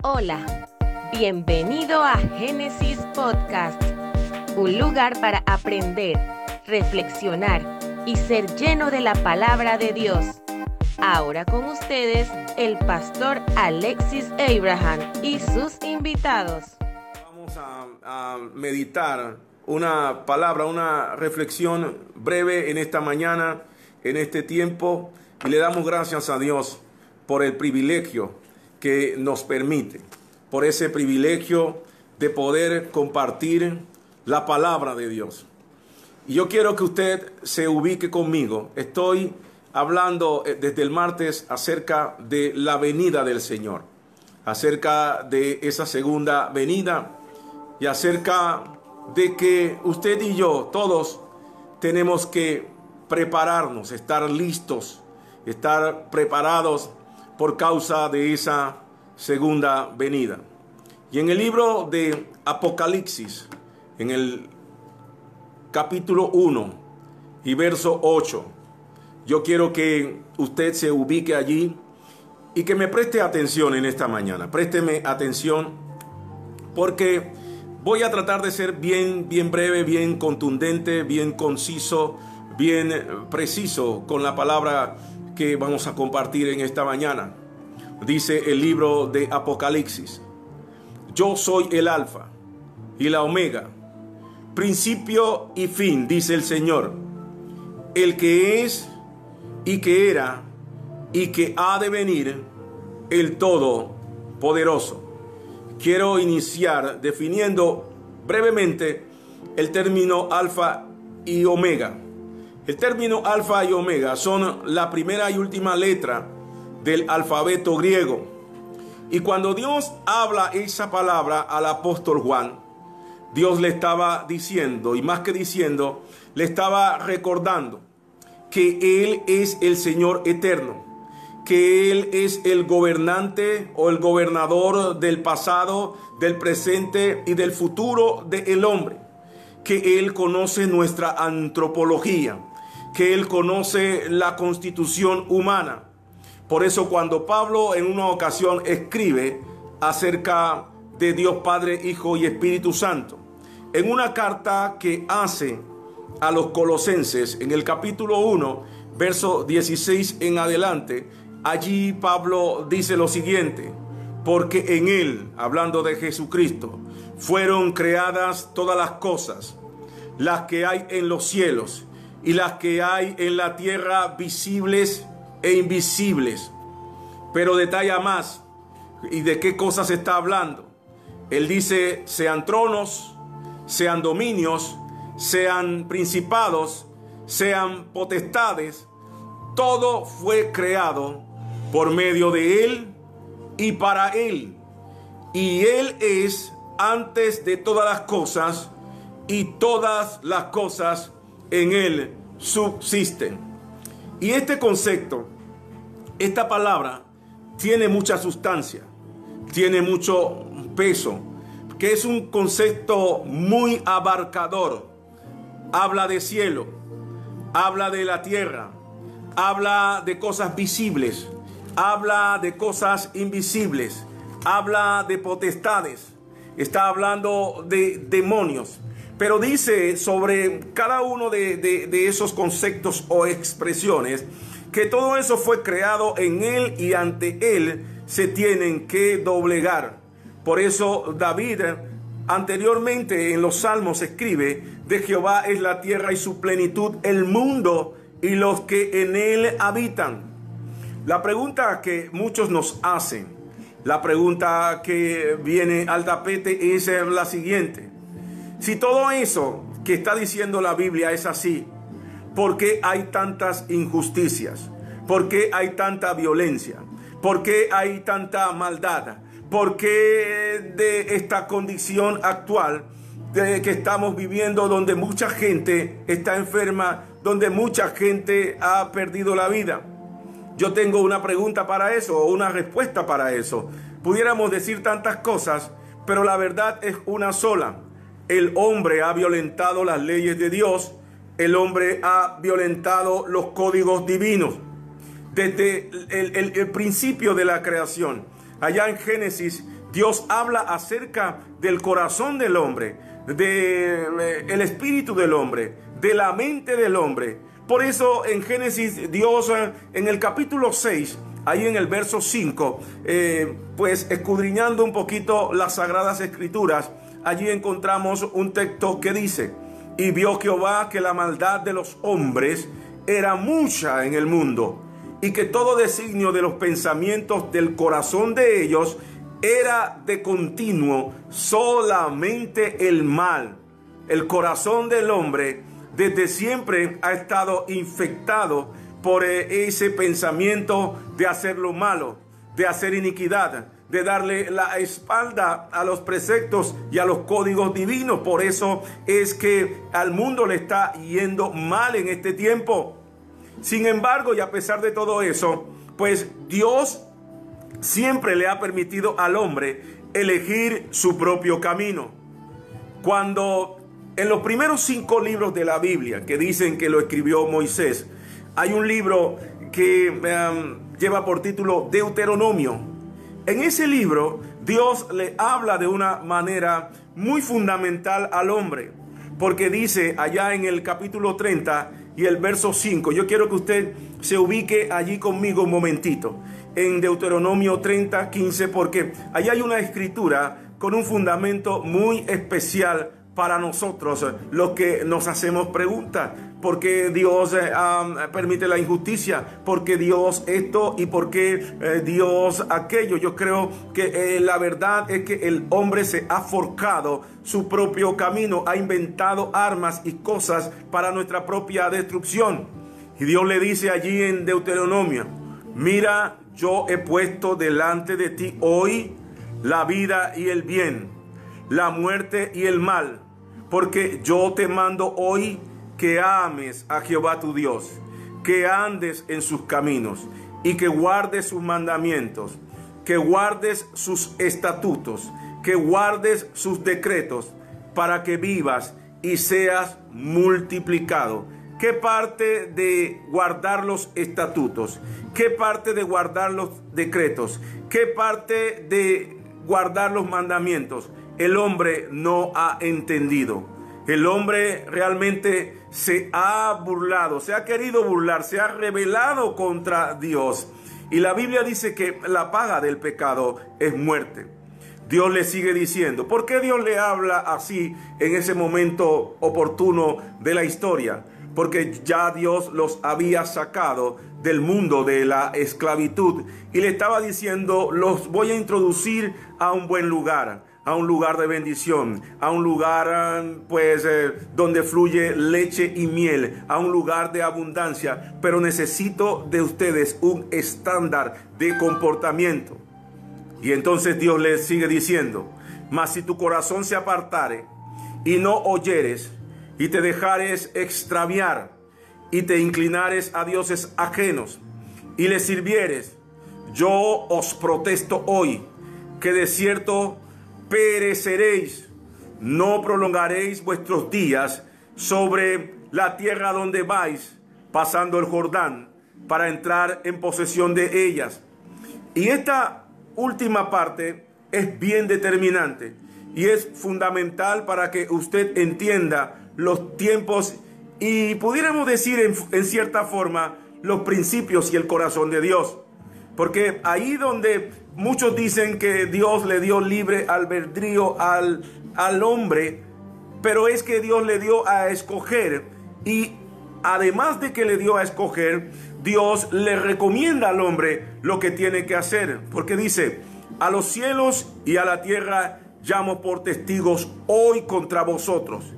Hola, bienvenido a Génesis Podcast, un lugar para aprender, reflexionar y ser lleno de la palabra de Dios. Ahora con ustedes el pastor Alexis Abraham y sus invitados. Vamos a, a meditar una palabra, una reflexión breve en esta mañana, en este tiempo, y le damos gracias a Dios por el privilegio que nos permite, por ese privilegio de poder compartir la palabra de Dios. Y yo quiero que usted se ubique conmigo. Estoy hablando eh, desde el martes acerca de la venida del Señor, acerca de esa segunda venida y acerca de que usted y yo, todos, tenemos que prepararnos, estar listos, estar preparados por causa de esa segunda venida. Y en el libro de Apocalipsis, en el capítulo 1 y verso 8, yo quiero que usted se ubique allí y que me preste atención en esta mañana. Présteme atención porque voy a tratar de ser bien, bien breve, bien contundente, bien conciso, bien preciso con la palabra que vamos a compartir en esta mañana. Dice el libro de Apocalipsis, yo soy el alfa y la omega, principio y fin, dice el Señor, el que es y que era y que ha de venir, el Todopoderoso. Quiero iniciar definiendo brevemente el término alfa y omega. El término alfa y omega son la primera y última letra del alfabeto griego. Y cuando Dios habla esa palabra al apóstol Juan, Dios le estaba diciendo, y más que diciendo, le estaba recordando que Él es el Señor eterno, que Él es el gobernante o el gobernador del pasado, del presente y del futuro del hombre, que Él conoce nuestra antropología, que Él conoce la constitución humana. Por eso cuando Pablo en una ocasión escribe acerca de Dios Padre, Hijo y Espíritu Santo, en una carta que hace a los colosenses en el capítulo 1, verso 16 en adelante, allí Pablo dice lo siguiente, porque en Él, hablando de Jesucristo, fueron creadas todas las cosas, las que hay en los cielos y las que hay en la tierra visibles e invisibles. Pero detalla más y de qué cosas está hablando. Él dice, sean tronos, sean dominios, sean principados, sean potestades, todo fue creado por medio de Él y para Él. Y Él es antes de todas las cosas y todas las cosas en Él subsisten. Y este concepto, esta palabra, tiene mucha sustancia, tiene mucho peso, que es un concepto muy abarcador. Habla de cielo, habla de la tierra, habla de cosas visibles, habla de cosas invisibles, habla de potestades, está hablando de demonios, pero dice sobre cada uno de, esos conceptos o expresiones que todo eso fue creado en Él y ante Él se tienen que doblegar. Por eso David anteriormente en los salmos escribe, de Jehová es la tierra y su plenitud, el mundo y los que en él habitan. La pregunta que muchos nos hacen, la pregunta que viene al tapete es la siguiente. Si todo eso que está diciendo la Biblia es así, ¿por qué hay tantas injusticias? ¿Por qué hay tanta violencia? ¿Por qué hay tanta maldad? ¿Por qué de esta condición actual de que estamos viviendo donde mucha gente está enferma, donde mucha gente ha perdido la vida? Yo tengo una pregunta para eso o una respuesta para eso. Pudiéramos decir tantas cosas, pero la verdad es una sola. El hombre ha violentado las leyes de Dios, el hombre ha violentado los códigos divinos. Desde el, principio de la creación, allá en Génesis Dios habla acerca del corazón del hombre, del el espíritu del hombre, de la mente del hombre. Por eso en Génesis Dios eh, en el capítulo 6, ahí en el verso 5, eh, pues escudriñando un poquito las sagradas escrituras, allí encontramos un texto que dice, y vio Jehová que la maldad de los hombres era mucha en el mundo, y que todo designio de los pensamientos del corazón de ellos era de continuo solamente el mal. El corazón del hombre desde siempre ha estado infectado por eh, ese pensamiento de hacer lo malo, de hacer iniquidad, de darle la espalda a los preceptos y a los códigos divinos. Por eso es que al mundo le está yendo mal en este tiempo. Sin embargo, y a pesar de todo eso, pues Dios siempre le ha permitido al hombre elegir su propio camino. Cuando en los primeros cinco libros de la Biblia, que dicen que lo escribió Moisés, hay un libro que um, lleva por título Deuteronomio. En ese libro, Dios le habla de una manera muy fundamental al hombre, porque dice allá en el capítulo 30 y el verso 5, yo quiero que usted se ubique allí conmigo un momentito en Deuteronomio 30, 15, porque allí hay una escritura con un fundamento muy especial para nosotros, los que nos hacemos preguntas. ¿Por qué Dios eh, permite la injusticia? ¿Por qué Dios esto? ¿Y por qué eh, Dios aquello? Yo creo que eh, la verdad es que el hombre se ha forjado su propio camino, ha inventado armas y cosas para nuestra propia destrucción. Y Dios le dice allí en Deuteronomio, mira yo he puesto delante de ti hoy la vida y el bien, la muerte y el mal, porque yo te mando hoy que ames a Jehová tu Dios, que andes en sus caminos y que guardes sus mandamientos, que guardes sus estatutos, que guardes sus decretos, para que vivas y seas multiplicado ¿Qué parte de guardar los estatutos? ¿Qué parte de guardar los decretos? ¿Qué parte de guardar los mandamientos? El hombre no ha entendido. El hombre realmente se ha burlado, se ha querido burlar, se ha rebelado contra Dios. Y la Biblia dice que la paga del pecado es muerte. Dios le sigue diciendo, ¿por qué Dios le habla así en ese momento oportuno de la historia? porque ya Dios los había sacado del mundo de la esclavitud y le estaba diciendo, los voy a introducir a un buen lugar, a un lugar de bendición, a un lugar pues eh, donde fluye leche y miel, a un lugar de abundancia, pero necesito de ustedes un estándar de comportamiento. Y entonces Dios les sigue diciendo, mas si tu corazón se apartare y no oyeres, y te dejares extraviar y te inclinares a dioses ajenos y les sirvieres, yo os protesto hoy que de cierto pereceréis, no prolongaréis vuestros días sobre la tierra donde vais, pasando el Jordán, para entrar en posesión de ellas. Y esta última parte es bien determinante y es fundamental para que usted entienda los tiempos y pudiéramos decir en, cierta forma los principios y el corazón de Dios. Porque ahí donde muchos dicen que Dios le dio libre albedrío al, al hombre, pero es que Dios le dio a escoger y además de que le dio a escoger, Dios le recomienda al hombre lo que tiene que hacer. Porque dice, a los cielos y a la tierra llamo por testigos hoy contra vosotros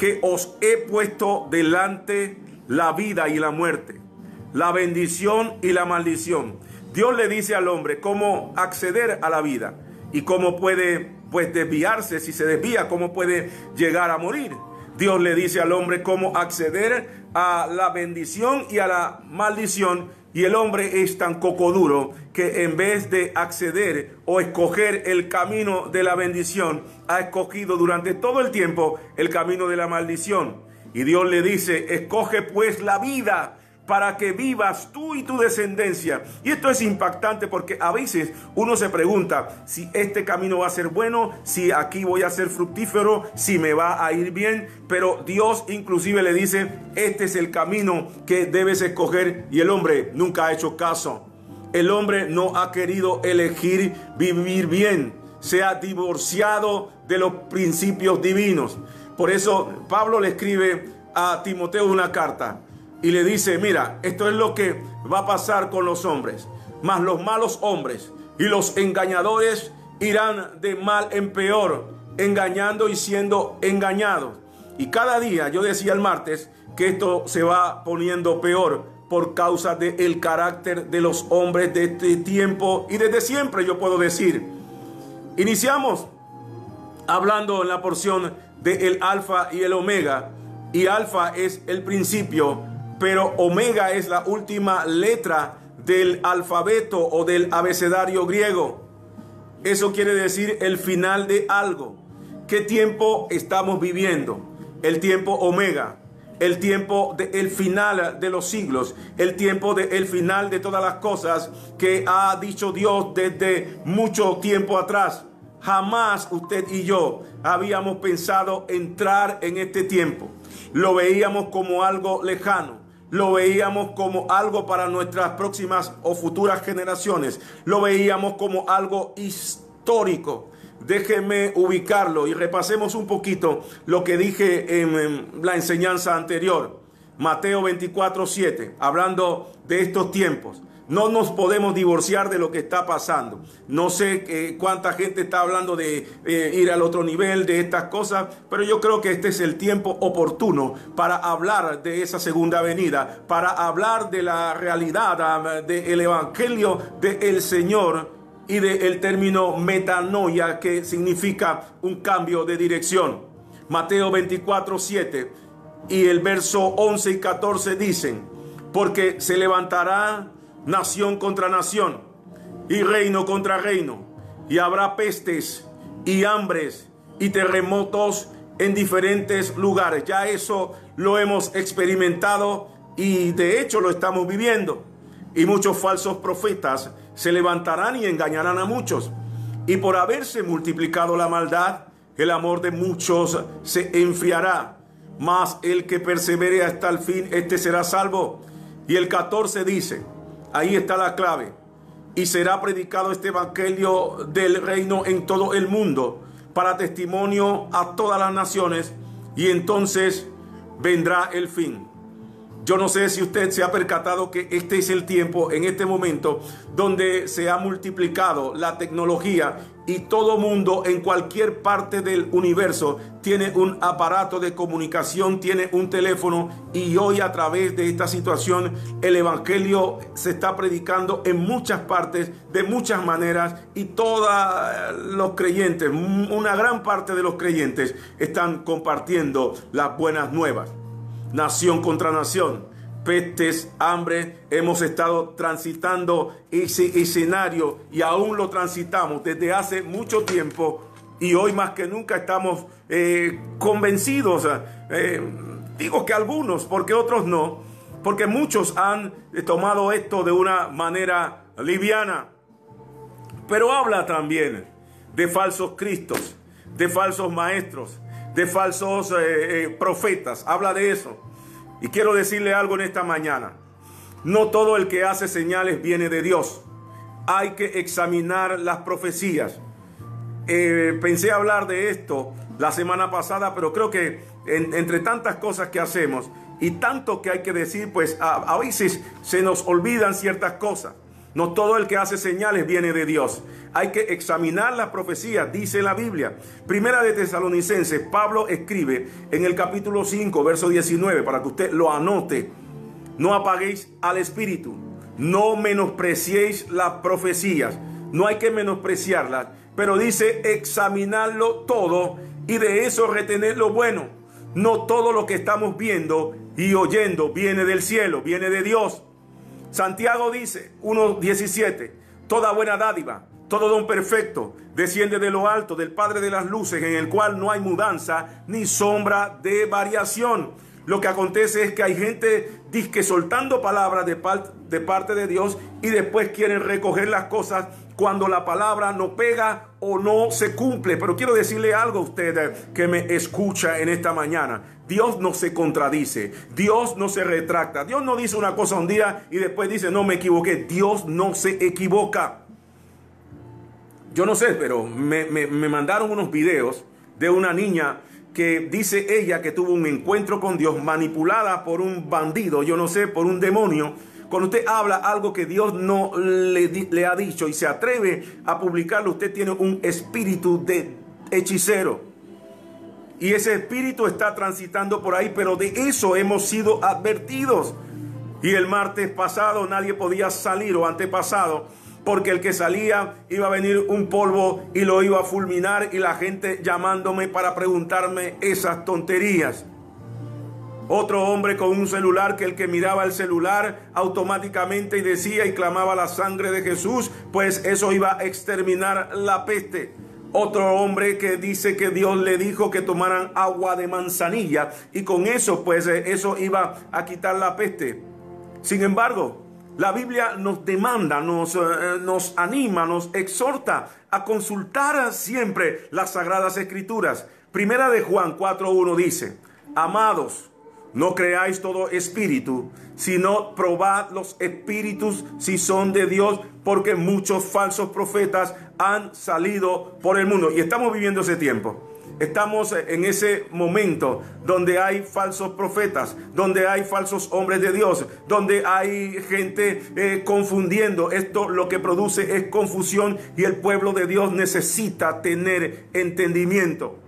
que os he puesto delante la vida y la muerte, la bendición y la maldición. Dios le dice al hombre cómo acceder a la vida y cómo puede pues desviarse, si se desvía, cómo puede llegar a morir. Dios le dice al hombre cómo acceder a la bendición y a la maldición y el hombre es tan cocoduro que en vez de acceder o escoger el camino de la bendición, ha escogido durante todo el tiempo el camino de la maldición. Y Dios le dice, escoge pues la vida para que vivas tú y tu descendencia. Y esto es impactante porque a veces uno se pregunta si este camino va a ser bueno, si aquí voy a ser fructífero, si me va a ir bien, pero Dios inclusive le dice, este es el camino que debes escoger y el hombre nunca ha hecho caso. El hombre no ha querido elegir vivir bien, se ha divorciado de los principios divinos. Por eso Pablo le escribe a Timoteo una carta y le dice, mira, esto es lo que va a pasar con los hombres, mas los malos hombres y los engañadores irán de mal en peor, engañando y siendo engañados. Y cada día, yo decía el martes, que esto se va poniendo peor por causa del carácter de los hombres de este tiempo y desde siempre yo puedo decir. Iniciamos hablando en la porción de el alfa y el omega y alfa es el principio pero omega es la última letra del alfabeto o del abecedario griego. Eso quiere decir el final de algo. ¿Qué tiempo estamos viviendo? El tiempo omega, el tiempo del final de los siglos, el tiempo del final de todas las cosas que ha dicho Dios desde mucho tiempo atrás. Jamás usted y yo habíamos pensado entrar en este tiempo. Lo veíamos como algo lejano lo veíamos como algo para nuestras próximas o futuras generaciones. Lo veíamos como algo histórico. Déjenme ubicarlo y repasemos un poquito lo que dije en, la enseñanza anterior. Mateo 24, 7, hablando de estos tiempos. No nos podemos divorciar de lo que está pasando. No sé eh, cuánta gente está hablando de eh, ir al otro nivel, de estas cosas, pero yo creo que este es el tiempo oportuno para hablar de esa segunda venida, para hablar de la realidad del Evangelio del Señor y del término metanoia, que significa un cambio de dirección. Mateo 24, 7 y el verso 11 y 14 dicen, porque se levantará nación contra nación y reino contra reino, y habrá pestes y hambres y terremotos en diferentes lugares. Ya eso lo hemos experimentado y de hecho lo estamos viviendo. Y muchos falsos profetas se levantarán y engañarán a muchos. Y por haberse multiplicado la maldad, el amor de muchos se enfriará. Mas el que persevere hasta el fin, este será salvo. Y el 14 dice, Ahí está la clave. Y será predicado este evangelio del reino en todo el mundo para testimonio a todas las naciones y entonces vendrá el fin. Yo no sé si usted se ha percatado que este es el tiempo, en este momento, donde se ha multiplicado la tecnología y todo mundo en cualquier parte del universo tiene un aparato de comunicación, tiene un teléfono y hoy a través de esta situación el Evangelio se está predicando en muchas partes, de muchas maneras y todos los creyentes, una gran parte de los creyentes están compartiendo las buenas nuevas nación contra nación, pestes, hambre, hemos estado transitando ese escenario y aún lo transitamos desde hace mucho tiempo y hoy más que nunca estamos eh, convencidos, eh, digo que algunos, porque otros no, porque muchos han tomado esto de una manera liviana, pero habla también de falsos cristos, de falsos maestros, de falsos eh, eh, profetas. Habla de eso. Y quiero decirle algo en esta mañana. No todo el que hace señales viene de Dios. Hay que examinar las profecías. Eh, pensé hablar de esto la semana pasada, pero creo que entre tantas cosas que hacemos y tanto que hay que decir, pues a veces se nos olvidan ciertas cosas. No todo el que hace señales viene de Dios. Hay que examinar las profecías, dice la Biblia. Primera de Tesalonicenses, Pablo escribe en el capítulo 5, verso 19, para que usted lo anote. No apaguéis al Espíritu, no menospreciéis las profecías. No hay que menospreciarlas, pero dice examinarlo todo y de eso retener lo bueno. No todo lo que estamos viendo y oyendo viene del cielo, viene de Dios. Santiago dice 1.17, toda buena dádiva, todo don perfecto, desciende de lo alto, del Padre de las Luces, en el cual no hay mudanza ni sombra de variación. lo que acontece es que hay gente disque soltando palabras de, de parte de Dios y después quieren recoger las cosas cuando la palabra no pega o no se cumple. Pero quiero decirle algo a usted eh, que me escucha en esta mañana. Dios no se contradice, Dios no se retracta, Dios no dice una cosa un día y después dice, no me equivoqué, Dios no se equivoca. Yo no sé, pero me, me mandaron unos videos de una niña que dice ella que tuvo un encuentro con Dios manipulada por un bandido, yo no sé, por un demonio cuando usted habla algo que Dios no le, ha dicho y se atreve a publicarlo, usted tiene un espíritu de hechicero. Y ese espíritu está transitando por ahí, pero de eso hemos sido advertidos. Y el martes pasado nadie podía salir o antepasado, porque el que salía iba a venir un polvo y lo iba a fulminar y la gente llamándome para preguntarme esas tonterías. Otro hombre con un celular que el que miraba el celular automáticamente y decía y clamaba la sangre de Jesús, pues eso iba a exterminar la peste. Otro hombre que dice que Dios le dijo que tomaran agua de manzanilla y con eso pues eh, eso iba a quitar la peste. Sin embargo, la Biblia nos demanda, nos, eh, nos anima, nos exhorta a consultar siempre las sagradas escrituras. Primera de Juan 4.1 dice, amados, no creáis todo espíritu, sino probad los espíritus si son de Dios, porque muchos falsos profetas han salido por el mundo. Y estamos viviendo ese tiempo. Estamos en ese momento donde hay falsos profetas, donde hay falsos hombres de Dios, donde hay gente eh, confundiendo. Esto lo que produce es confusión y el pueblo de Dios necesita tener entendimiento.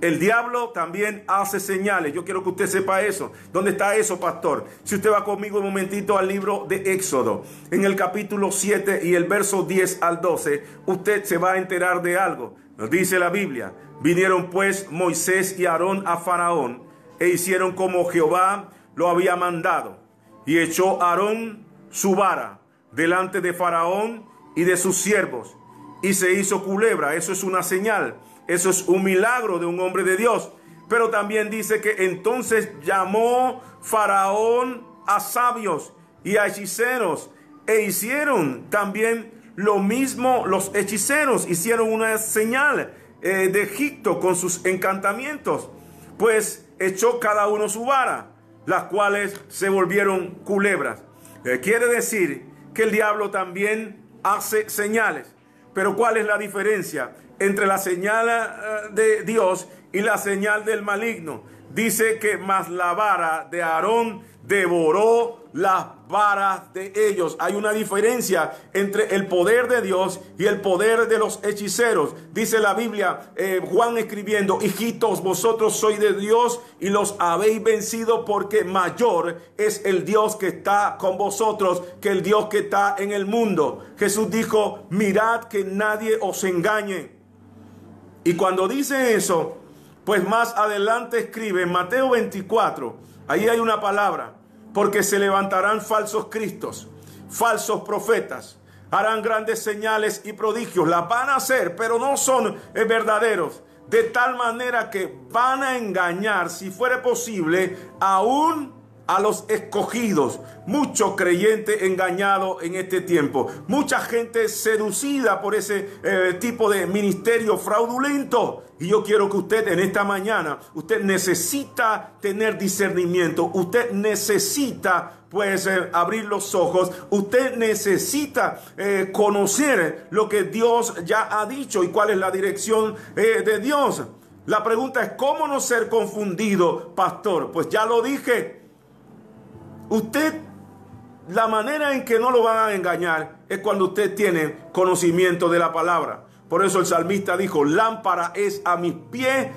El diablo también hace señales. Yo quiero que usted sepa eso. ¿Dónde está eso, pastor? Si usted va conmigo un momentito al libro de Éxodo, en el capítulo 7 y el verso 10 al 12, usted se va a enterar de algo. Nos dice la Biblia. Vinieron pues Moisés y Aarón a Faraón e hicieron como Jehová lo había mandado. Y echó Aarón su vara delante de Faraón y de sus siervos. Y se hizo culebra. Eso es una señal eso es un milagro de un hombre de Dios. Pero también dice que entonces llamó Faraón a sabios y a hechiceros e hicieron también lo mismo los hechiceros, hicieron una señal eh, de Egipto con sus encantamientos, pues echó cada uno su vara, las cuales se volvieron culebras. Eh, quiere decir que el diablo también hace señales. Pero ¿cuál es la diferencia? entre la señal eh, de Dios y la señal del maligno. Dice que más la vara de Aarón devoró las varas de ellos. Hay una diferencia entre el poder de Dios y el poder de los hechiceros. Dice la Biblia, eh, Juan escribiendo, hijitos, vosotros sois de Dios y los habéis vencido porque mayor es el Dios que está con vosotros que el Dios que está en el mundo. Jesús dijo, mirad que nadie os engañe. Y cuando dice eso, pues más adelante escribe en Mateo 24, ahí hay una palabra, porque se levantarán falsos cristos, falsos profetas, harán grandes señales y prodigios, las van a hacer, pero no son verdaderos, de tal manera que van a engañar, si fuera posible, aún a los escogidos. Mucho creyente engañado en este tiempo. Mucha gente seducida por ese eh, tipo de ministerio fraudulento. Y yo quiero que usted en esta mañana, usted necesita tener discernimiento. Usted necesita pues eh, abrir los ojos. Usted necesita eh, conocer lo que Dios ya ha dicho y cuál es la dirección de Dios. La pregunta es, ¿cómo no ser confundido, pastor? Pues ya lo dije. Usted, la manera en que no lo van a engañar es cuando usted tiene conocimiento de la palabra. Por eso el salmista dijo, lámpara es a mis pies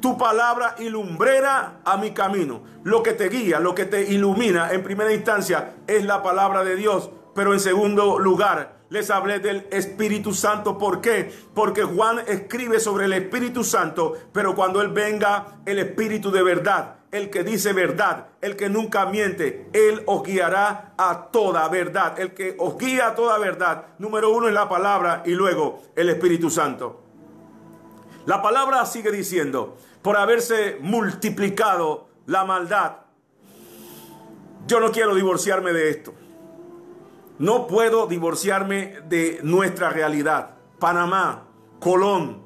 tu palabra y lumbrera a mi camino. Lo que te guía, lo que te ilumina en primera instancia es la palabra de Dios. Pero en segundo lugar, les hablé del Espíritu Santo. ¿Por qué? Porque Juan escribe sobre el Espíritu Santo, pero cuando Él venga, el Espíritu de verdad, el que dice verdad, el que nunca miente, Él os guiará a toda verdad. El que os guía a toda verdad, número uno es la palabra y luego el Espíritu Santo. La palabra sigue diciendo, por haberse multiplicado la maldad, Yo no quiero divorciarme de esto. No puedo divorciarme de nuestra realidad. Panamá, Colón,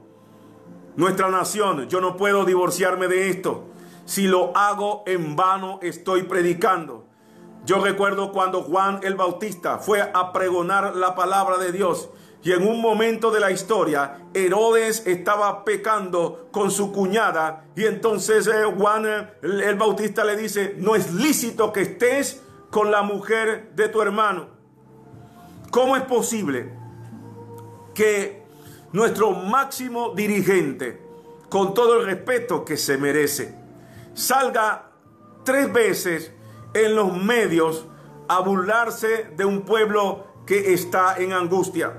nuestra nación. Yo no puedo divorciarme de esto. Si lo hago en vano, estoy predicando. Yo recuerdo cuando Juan el Bautista fue a pregonar la palabra de Dios y en un momento de la historia, Herodes estaba pecando con su cuñada y entonces eh, Juan el Bautista le dice, no es lícito que estés con la mujer de tu hermano. ¿Cómo es posible que nuestro máximo dirigente, con todo el respeto que se merece, salga tres veces en los medios a burlarse de un pueblo que está en angustia?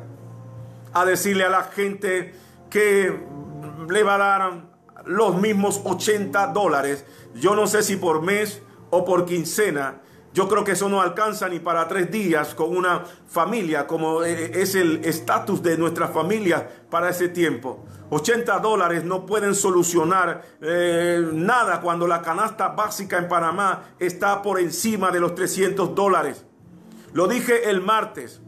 a decirle a la gente que le va a dar los mismos 80 dólares. Yo no sé si por mes o por quincena. Yo creo que eso no alcanza ni para tres días con una familia, como eh, es el estatus de nuestra familia para ese tiempo. 80 dólares no pueden solucionar eh, nada cuando la canasta básica en Panamá está por encima de los 300 dólares. Lo dije el martes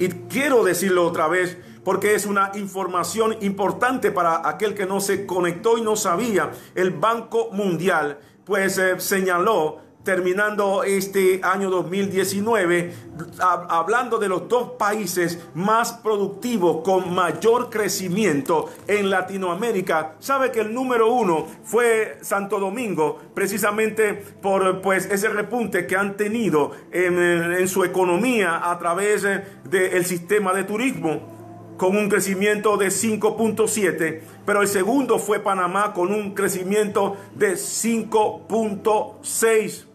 y quiero decirlo otra vez porque es una información importante para aquel que no se conectó y no sabía. El Banco Mundial pues eh, señaló terminando este año 2019, hablando de los dos países más productivos con mayor crecimiento en Latinoamérica, sabe que el número uno fue Santo Domingo, precisamente por pues ese repunte que han tenido en, su economía a través del sistema de turismo con un crecimiento de 5.7, pero el segundo fue Panamá con un crecimiento de 5.6.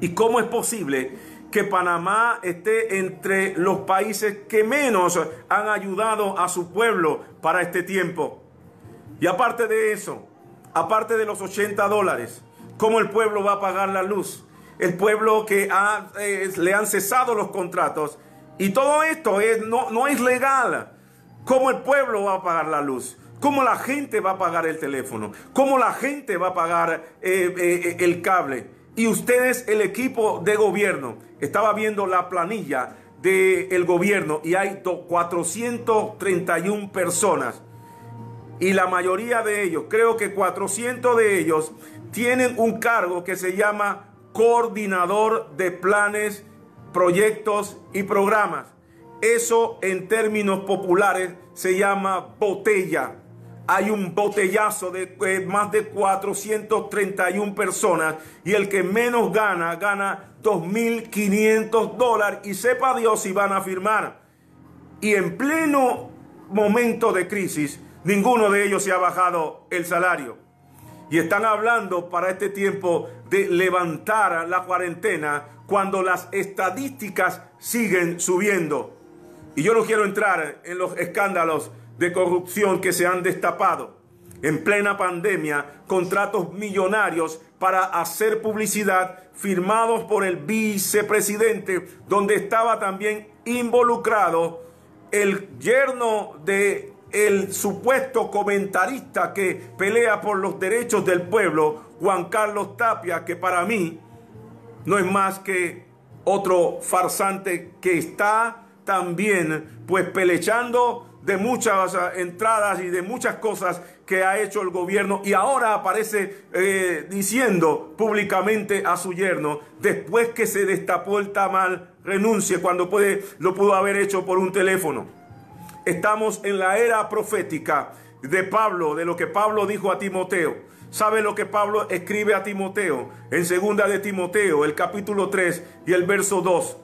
¿Y cómo es posible que Panamá esté entre los países que menos han ayudado a su pueblo para este tiempo? Y aparte de eso, aparte de los 80 dólares, ¿cómo el pueblo va a pagar la luz? El pueblo que eh, le han cesado los contratos y todo esto es, no, no es legal. ¿Cómo el pueblo va a pagar la luz? ¿Cómo la gente va a pagar el teléfono? ¿Cómo la gente va a pagar eh, eh, el cable? Y ustedes, el equipo de gobierno, estaba viendo la planilla del gobierno y hay 431 personas. Y la mayoría de ellos, creo que 400 de ellos, tienen un cargo que se llama coordinador de planes proyectos y programas. Eso en términos populares se llama botella. Hay un botellazo de eh, más de 431 personas y el que menos gana, gana 2.500 dólares y sepa Dios si van a firmar. Y en pleno momento de crisis, ninguno de ellos se ha bajado el salario. Y están hablando para este tiempo de levantar la cuarentena cuando las estadísticas siguen subiendo. Y yo no quiero entrar en los escándalos de corrupción que se han destapado. En plena pandemia, contratos millonarios para hacer publicidad firmados por el vicepresidente, donde estaba también involucrado el yerno de el supuesto comentarista que pelea por los derechos del pueblo, Juan Carlos Tapia, que para mí no es más que otro farsante que está también pues pelechando de muchas entradas y de muchas cosas que ha hecho el gobierno y ahora aparece eh, diciendo públicamente a su yerno, después que se destapó el tamal, renuncie cuando puede, lo pudo haber hecho por un teléfono. Estamos en la era profética de Pablo, de lo que Pablo dijo a Timoteo. ¿Sabe lo que Pablo escribe a Timoteo? En segunda de Timoteo, el capítulo 3 y el verso 2.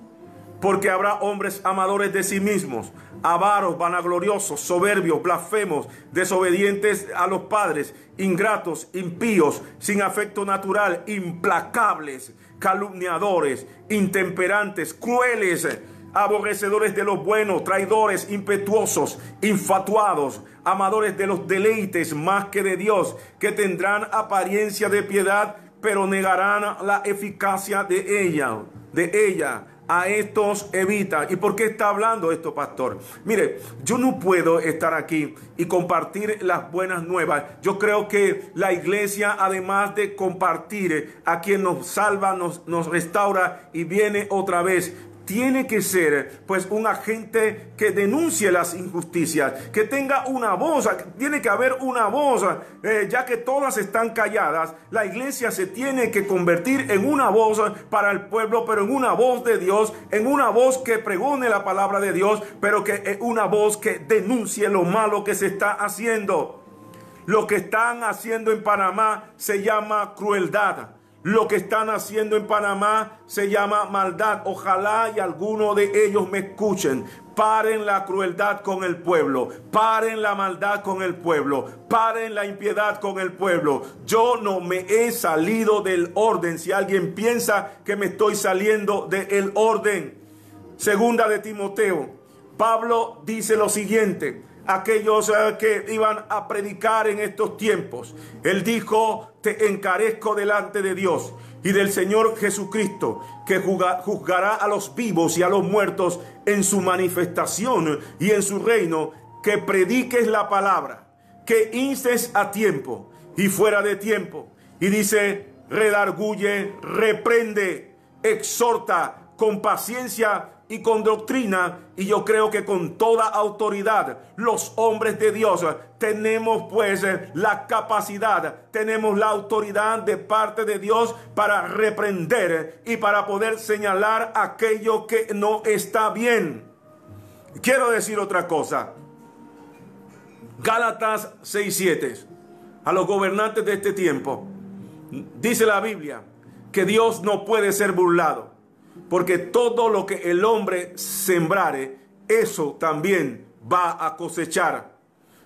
Porque habrá hombres amadores de sí mismos, avaros, vanagloriosos, soberbios, blasfemos, desobedientes a los padres, ingratos, impíos, sin afecto natural, implacables, calumniadores, intemperantes, crueles aborrecedores de lo bueno, traidores, impetuosos, infatuados, amadores de los deleites más que de Dios, que tendrán apariencia de piedad, pero negarán la eficacia de ella, de ella. A estos evita. ¿Y por qué está hablando esto, pastor? Mire, yo no puedo estar aquí y compartir las buenas nuevas. Yo creo que la iglesia, además de compartir a quien nos salva, nos, nos restaura y viene otra vez, tiene que ser pues un agente que denuncie las injusticias, que tenga una voz, tiene que haber una voz, eh, ya que todas están calladas, la iglesia se tiene que convertir en una voz para el pueblo, pero en una voz de Dios, en una voz que pregone la palabra de Dios, pero que es una voz que denuncie lo malo que se está haciendo. Lo que están haciendo en Panamá se llama crueldad. Lo que están haciendo en Panamá se llama maldad. Ojalá y alguno de ellos me escuchen. Paren la crueldad con el pueblo. Paren la maldad con el pueblo. Paren la impiedad con el pueblo. Yo no me he salido del orden. Si alguien piensa que me estoy saliendo del orden. Segunda de Timoteo. Pablo dice lo siguiente aquellos eh, que iban a predicar en estos tiempos. Él dijo, te encarezco delante de Dios y del Señor Jesucristo, que juzgará a los vivos y a los muertos en su manifestación y en su reino, que prediques la palabra, que instes a tiempo y fuera de tiempo. Y dice, redarguye, reprende, exhorta con paciencia y con doctrina y yo creo que con toda autoridad los hombres de Dios tenemos pues la capacidad, tenemos la autoridad de parte de Dios para reprender y para poder señalar aquello que no está bien. Quiero decir otra cosa. Gálatas 6:7 a los gobernantes de este tiempo dice la Biblia que Dios no puede ser burlado porque todo lo que el hombre sembrare, eso también va a cosechar.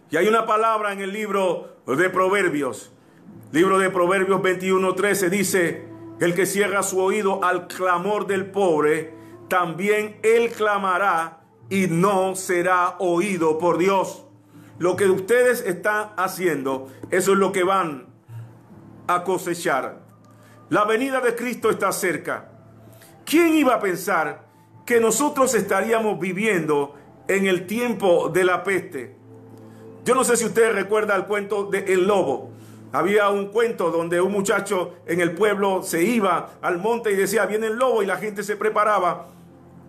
Y hay una palabra en el libro de Proverbios, libro de Proverbios 21:13 dice, el que cierra su oído al clamor del pobre, también él clamará y no será oído por Dios. Lo que ustedes están haciendo, eso es lo que van a cosechar. La venida de Cristo está cerca. ¿Quién iba a pensar que nosotros estaríamos viviendo en el tiempo de la peste? Yo no sé si usted recuerda el cuento de El Lobo. Había un cuento donde un muchacho en el pueblo se iba al monte y decía, viene el lobo y la gente se preparaba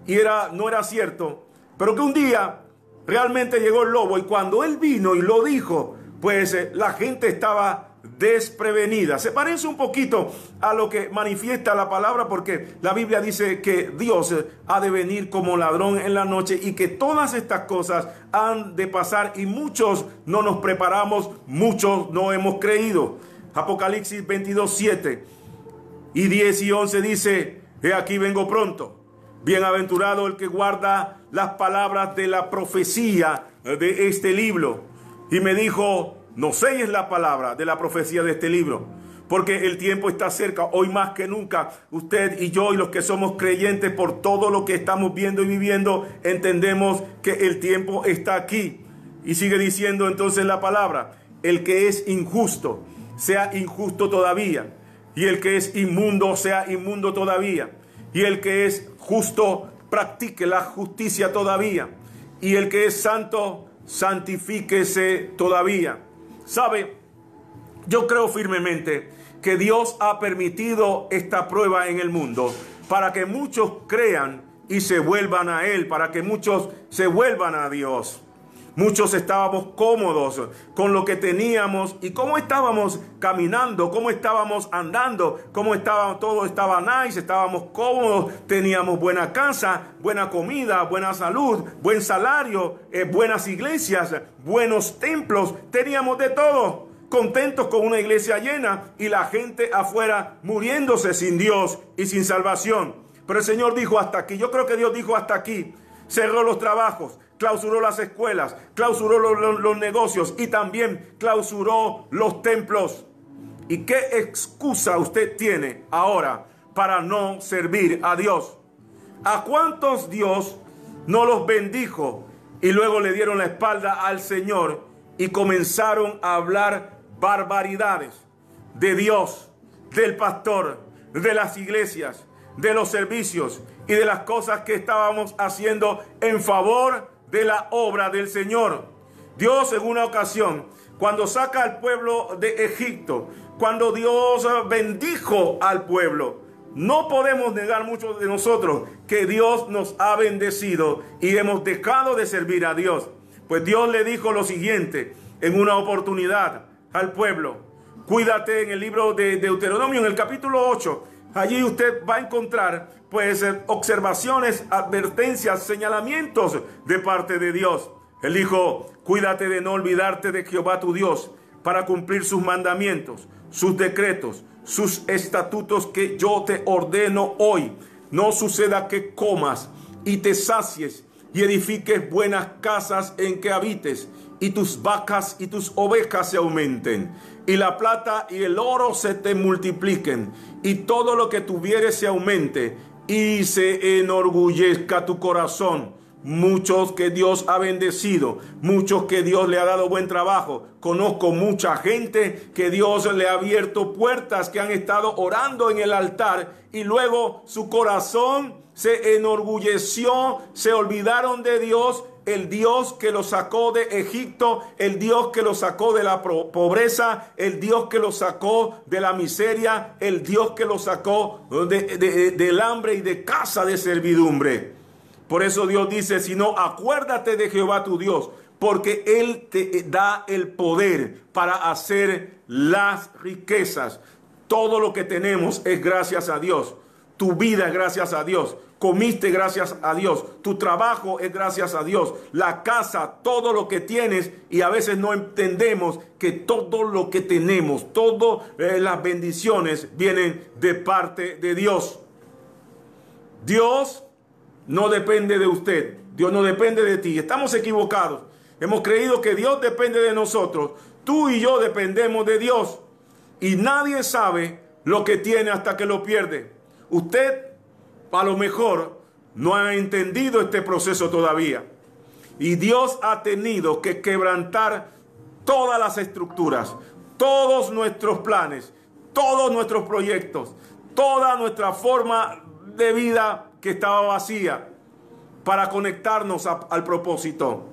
y era, no era cierto. Pero que un día realmente llegó el lobo y cuando él vino y lo dijo, pues eh, la gente estaba desprevenida. Se parece un poquito a lo que manifiesta la palabra porque la Biblia dice que Dios ha de venir como ladrón en la noche y que todas estas cosas han de pasar y muchos no nos preparamos, muchos no hemos creído. Apocalipsis 22, 7 y 10 y 11 dice, he aquí vengo pronto. Bienaventurado el que guarda las palabras de la profecía de este libro. Y me dijo, no es la palabra de la profecía de este libro, porque el tiempo está cerca, hoy más que nunca. Usted y yo y los que somos creyentes por todo lo que estamos viendo y viviendo, entendemos que el tiempo está aquí. Y sigue diciendo entonces la palabra, el que es injusto, sea injusto todavía. Y el que es inmundo, sea inmundo todavía. Y el que es justo, practique la justicia todavía. Y el que es santo, santifíquese todavía. Sabe, yo creo firmemente que Dios ha permitido esta prueba en el mundo para que muchos crean y se vuelvan a Él, para que muchos se vuelvan a Dios. Muchos estábamos cómodos con lo que teníamos y cómo estábamos caminando, cómo estábamos andando, cómo estaba, todo estaba nice, estábamos cómodos, teníamos buena casa, buena comida, buena salud, buen salario, eh, buenas iglesias, buenos templos, teníamos de todo. Contentos con una iglesia llena y la gente afuera muriéndose sin Dios y sin salvación. Pero el Señor dijo hasta aquí, yo creo que Dios dijo hasta aquí, cerró los trabajos, clausuró las escuelas, clausuró los, negocios y también clausuró los templos. ¿Y qué excusa usted tiene ahora para no servir a Dios? ¿A cuántos Dios no los bendijo y luego le dieron la espalda al Señor y comenzaron a hablar barbaridades de Dios, del pastor, de las iglesias, de los servicios y de las cosas que estábamos haciendo en favor de la obra del Señor. Dios en una ocasión, cuando saca al pueblo de Egipto, cuando Dios bendijo al pueblo, no podemos negar muchos de nosotros que Dios nos ha bendecido y hemos dejado de servir a Dios. Pues Dios le dijo lo siguiente en una oportunidad al pueblo. Cuídate en el libro de Deuteronomio, en el capítulo 8. Allí usted va a encontrar pues observaciones, advertencias, señalamientos de parte de Dios. Él dijo, cuídate de no olvidarte de Jehová tu Dios para cumplir sus mandamientos, sus decretos, sus estatutos que yo te ordeno hoy. No suceda que comas y te sacies y edifiques buenas casas en que habites y tus vacas y tus ovejas se aumenten y la plata y el oro se te multipliquen y todo lo que tuvieres se aumente y se enorgullezca tu corazón muchos que Dios ha bendecido, muchos que Dios le ha dado buen trabajo. Conozco mucha gente que Dios le ha abierto puertas, que han estado orando en el altar y luego su corazón se enorgulleció, se olvidaron de Dios el Dios que los sacó de Egipto, el Dios que los sacó de la pobreza, el Dios que los sacó de la miseria, el Dios que los sacó del hambre y de casa de servidumbre. Por eso Dios dice, si no, acuérdate de Jehová tu Dios, porque Él te da el poder para hacer las riquezas. Todo lo que tenemos es gracias a Dios. Tu vida es gracias a Dios. Comiste gracias a Dios. Tu trabajo es gracias a Dios. La casa, todo lo que tienes. Y a veces no entendemos que todo lo que tenemos, todas eh, las bendiciones vienen de parte de Dios. Dios no depende de usted. Dios no depende de ti. Estamos equivocados. Hemos creído que Dios depende de nosotros. Tú y yo dependemos de Dios. Y nadie sabe lo que tiene hasta que lo pierde. Usted a lo mejor no ha entendido este proceso todavía. Y Dios ha tenido que quebrantar todas las estructuras, todos nuestros planes, todos nuestros proyectos, toda nuestra forma de vida que estaba vacía para conectarnos al propósito.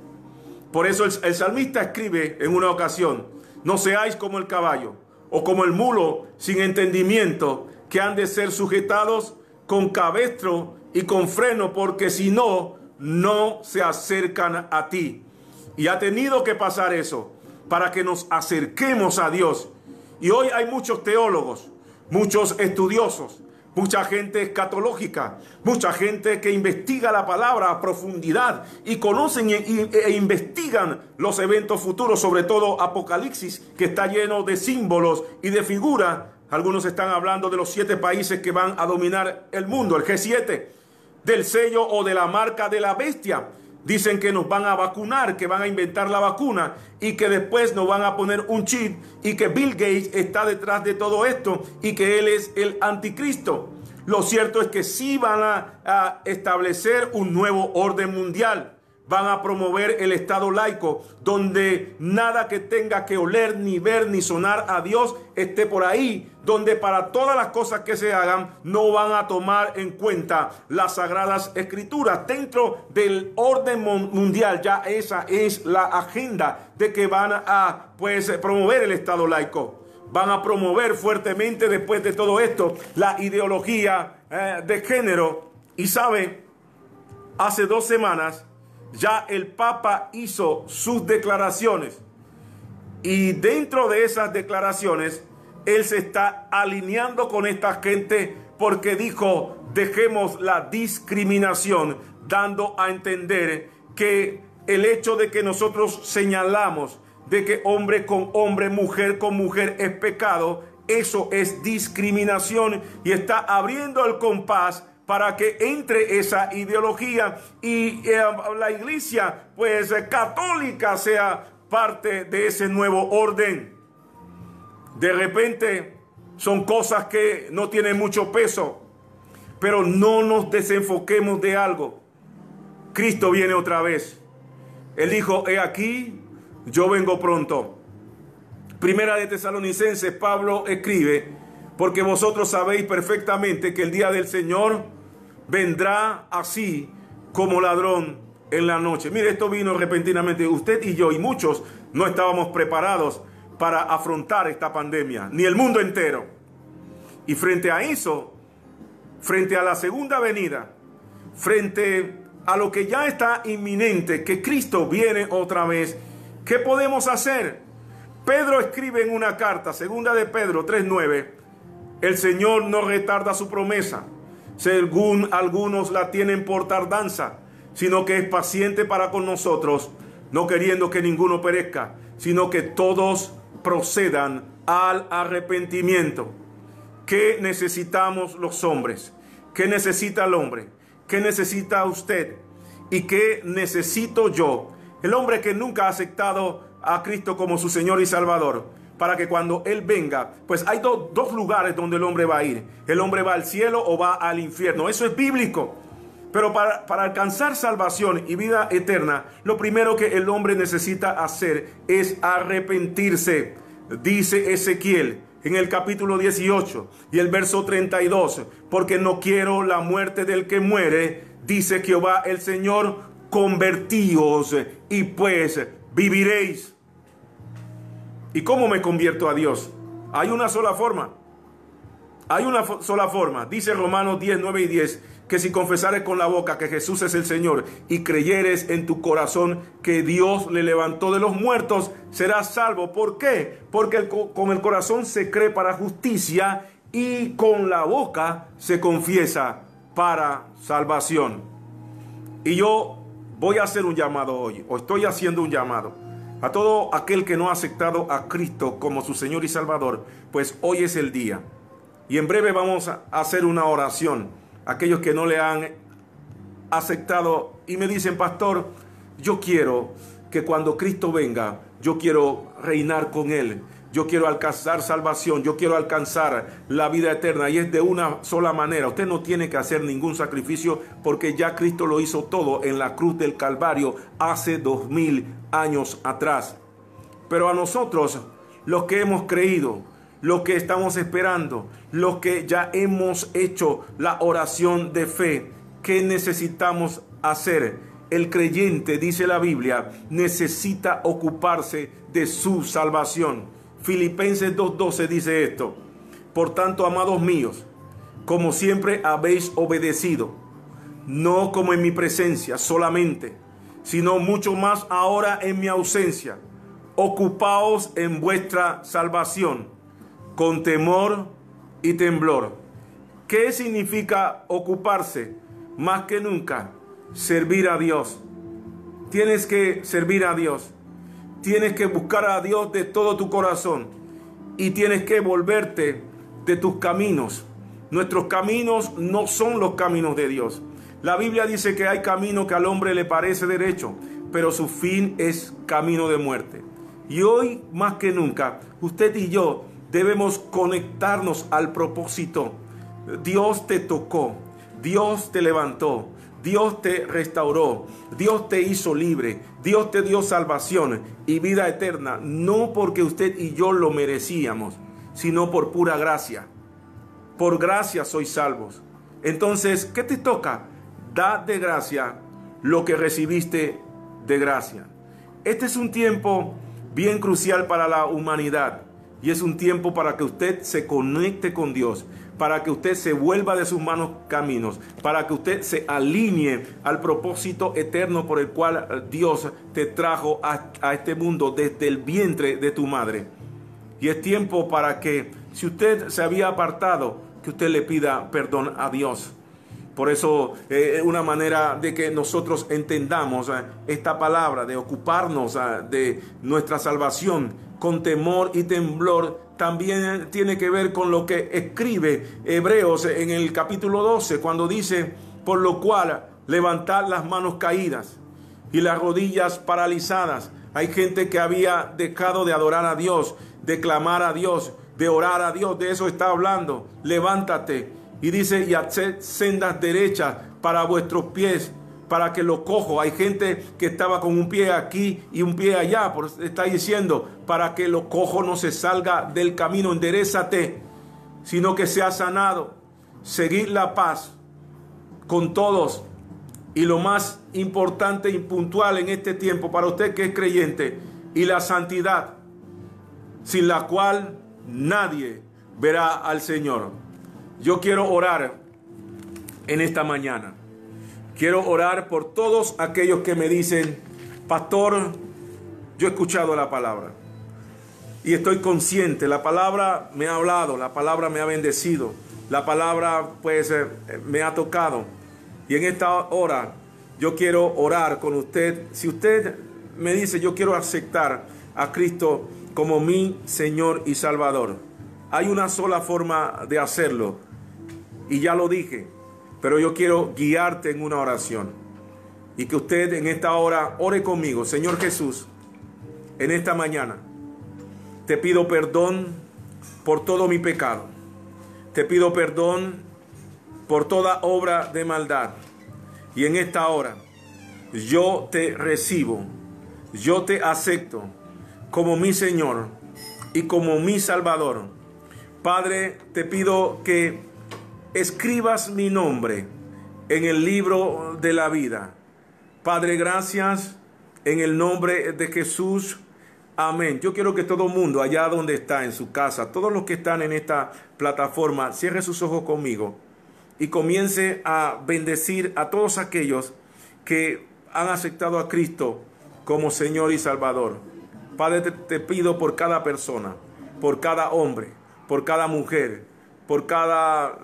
Por eso el, el salmista escribe en una ocasión, no seáis como el caballo o como el mulo sin entendimiento que han de ser sujetados con cabestro y con freno, porque si no, no se acercan a ti. Y ha tenido que pasar eso para que nos acerquemos a Dios. Y hoy hay muchos teólogos, muchos estudiosos, mucha gente escatológica, mucha gente que investiga la palabra a profundidad y conocen e, investigan los eventos futuros, sobre todo Apocalipsis, que está lleno de símbolos y de figuras. Algunos están hablando de los siete países que van a dominar el mundo, el G7, del sello o de la marca de la bestia. Dicen que nos van a vacunar, que van a inventar la vacuna y que después nos van a poner un chip y que Bill Gates está detrás de todo esto y que él es el anticristo. Lo cierto es que sí van a, establecer un nuevo orden mundial van a promover el Estado laico, donde nada que tenga que oler, ni ver, ni sonar a Dios esté por ahí, donde para todas las cosas que se hagan no van a tomar en cuenta las sagradas escrituras. Dentro del orden mundial ya esa es la agenda de que van a pues promover el Estado laico. Van a promover fuertemente después de todo esto la ideología eh, de género. Y sabe, hace dos semanas ya el Papa hizo sus declaraciones y dentro de esas declaraciones él se está alineando con esta gente porque dijo dejemos la discriminación dando a entender que el hecho de que nosotros señalamos de que hombre con hombre, mujer con mujer es pecado, eso es discriminación y está abriendo el compás para que entre esa ideología y eh, la iglesia pues eh, católica sea parte de ese nuevo orden. De repente son cosas que no tienen mucho peso, pero no nos desenfoquemos de algo. Cristo viene otra vez. Él dijo, he aquí, yo vengo pronto. Primera de Tesalonicenses, Pablo escribe, porque vosotros sabéis perfectamente que el día del Señor vendrá así como ladrón en la noche. Mire, esto vino repentinamente. Usted y yo y muchos no estábamos preparados para afrontar esta pandemia, ni el mundo entero. Y frente a eso, frente a la segunda venida, frente a lo que ya está inminente, que Cristo viene otra vez, ¿qué podemos hacer? Pedro escribe en una carta, segunda de Pedro 3.9, el Señor no retarda su promesa, según algunos la tienen por tardanza, sino que es paciente para con nosotros, no queriendo que ninguno perezca, sino que todos procedan al arrepentimiento. ¿Qué necesitamos los hombres? ¿Qué necesita el hombre? ¿Qué necesita usted? ¿Y qué necesito yo? El hombre que nunca ha aceptado a Cristo como su Señor y Salvador, para que cuando Él venga, pues hay dos lugares donde el hombre va a ir. El hombre va al cielo o va al infierno. Eso es bíblico. Pero para, para, alcanzar salvación y vida eterna, lo primero que el hombre necesita hacer es arrepentirse. Dice Ezequiel en el capítulo 18 y el verso 32, porque no quiero la muerte del que muere, dice Jehová el Señor, convertíos y pues viviréis. ¿Y cómo me convierto a Dios? Hay una sola forma. Hay una sola forma. Dice Romanos 10, 9 y 10 que si confesares con la boca que Jesús es el Señor y creyeres en tu corazón que Dios le levantó de los muertos, serás salvo. ¿Por qué? Porque con el corazón se cree para justicia y con la boca se confiesa para salvación. Y yo voy a hacer un llamado hoy, o estoy haciendo un llamado a todo aquel que no ha aceptado a Cristo como su Señor y Salvador, pues hoy es el día. Y en breve vamos a hacer una oración. Aquellos que no le han aceptado y me dicen, pastor, yo quiero que cuando Cristo venga, yo quiero reinar con Él. Yo quiero alcanzar salvación, yo quiero alcanzar la vida eterna y es de una sola manera. Usted no tiene que hacer ningún sacrificio porque ya Cristo lo hizo todo en la cruz del Calvario hace dos mil años atrás. Pero a nosotros, los que hemos creído, los que estamos esperando, los que ya hemos hecho la oración de fe, ¿qué necesitamos hacer? El creyente, dice la Biblia, necesita ocuparse de su salvación. Filipenses 2.12 dice esto. Por tanto, amados míos, como siempre habéis obedecido, no como en mi presencia solamente, sino mucho más ahora en mi ausencia, ocupaos en vuestra salvación, con temor y temblor. ¿Qué significa ocuparse? Más que nunca, servir a Dios. Tienes que servir a Dios. Tienes que buscar a Dios de todo tu corazón y tienes que volverte de tus caminos. Nuestros caminos no son los caminos de Dios. La Biblia dice que hay camino que al hombre le parece derecho, pero su fin es camino de muerte. Y hoy más que nunca, usted y yo debemos conectarnos al propósito. Dios te tocó, Dios te levantó, Dios te restauró, Dios te hizo libre, Dios te dio salvación y vida eterna, no porque usted y yo lo merecíamos, sino por pura gracia. Por gracia sois salvos. Entonces, ¿qué te toca? Da de gracia lo que recibiste de gracia. Este es un tiempo bien crucial para la humanidad y es un tiempo para que usted se conecte con Dios para que usted se vuelva de sus manos caminos, para que usted se alinee al propósito eterno por el cual Dios te trajo a, este mundo desde el vientre de tu madre. Y es tiempo para que, si usted se había apartado, que usted le pida perdón a Dios. Por eso es eh, una manera de que nosotros entendamos eh, esta palabra, de ocuparnos eh, de nuestra salvación con temor y temblor también tiene que ver con lo que escribe Hebreos en el capítulo 12, cuando dice, por lo cual levantad las manos caídas y las rodillas paralizadas. Hay gente que había dejado de adorar a Dios, de clamar a Dios, de orar a Dios, de eso está hablando. Levántate y dice, y haced sendas derechas para vuestros pies para que lo cojo. Hay gente que estaba con un pie aquí y un pie allá. Por está diciendo, para que lo cojo no se salga del camino, enderezate, sino que sea sanado. Seguir la paz con todos. Y lo más importante y puntual en este tiempo para usted que es creyente, y la santidad, sin la cual nadie verá al Señor. Yo quiero orar en esta mañana. Quiero orar por todos aquellos que me dicen, pastor, yo he escuchado la palabra y estoy consciente, la palabra me ha hablado, la palabra me ha bendecido, la palabra pues eh, me ha tocado. Y en esta hora yo quiero orar con usted. Si usted me dice, yo quiero aceptar a Cristo como mi Señor y Salvador, hay una sola forma de hacerlo. Y ya lo dije, pero yo quiero guiarte en una oración. Y que usted en esta hora ore conmigo, Señor Jesús, en esta mañana. Te pido perdón por todo mi pecado. Te pido perdón por toda obra de maldad. Y en esta hora yo te recibo, yo te acepto como mi Señor y como mi Salvador. Padre, te pido que escribas mi nombre en el libro de la vida. Padre, gracias en el nombre de Jesús. Amén. Yo quiero que todo mundo, allá donde está, en su casa, todos los que están en esta plataforma, cierre sus ojos conmigo y comience a bendecir a todos aquellos que han aceptado a Cristo como Señor y Salvador. Padre, te, te, pido por cada persona, por cada hombre, por cada mujer, por cada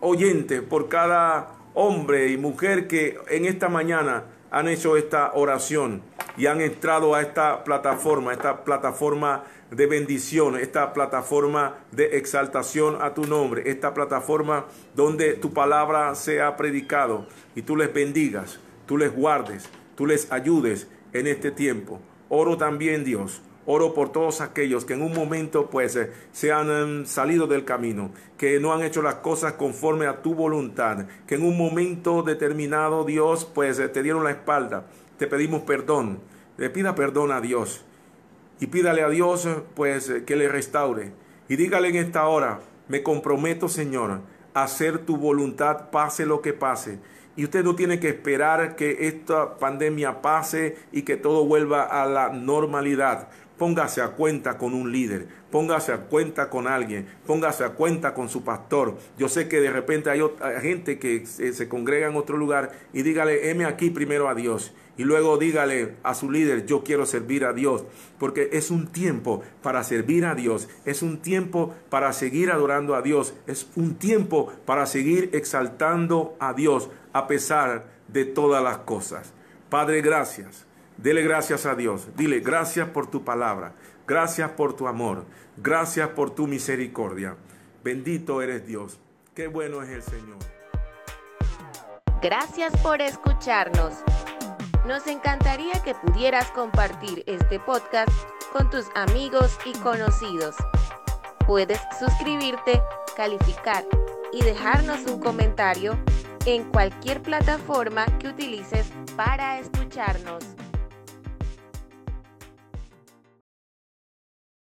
oyente, por cada hombre y mujer que en esta mañana han hecho esta oración y han entrado a esta plataforma, esta plataforma de bendición, esta plataforma de exaltación a tu nombre, esta plataforma donde tu palabra sea predicado y tú les bendigas, tú les guardes, tú les ayudes en este tiempo. Oro también, Dios, Oro por todos aquellos que en un momento pues eh, se han em, salido del camino, que no han hecho las cosas conforme a tu voluntad, que en un momento determinado Dios pues eh, te dieron la espalda. Te pedimos perdón. Le pida perdón a Dios y pídale a Dios pues eh, que le restaure y dígale en esta hora, me comprometo Señor a hacer tu voluntad pase lo que pase. Y usted no tiene que esperar que esta pandemia pase y que todo vuelva a la normalidad. Póngase a cuenta con un líder, póngase a cuenta con alguien, póngase a cuenta con su pastor. Yo sé que de repente hay, gente que se, congrega en otro lugar y dígale, heme aquí primero a Dios. Y luego dígale a su líder, yo quiero servir a Dios, porque es un tiempo para servir a Dios, es un tiempo para seguir adorando a Dios, es un tiempo para seguir exaltando a Dios a pesar de todas las cosas. Padre, gracias Dele gracias a Dios. Dile gracias por tu palabra. Gracias por tu amor. Gracias por tu misericordia. Bendito eres Dios. Qué bueno es el Señor. Gracias por escucharnos. Nos encantaría que pudieras compartir este podcast con tus amigos y conocidos. Puedes suscribirte, calificar y dejarnos un comentario en cualquier plataforma que utilices para escucharnos.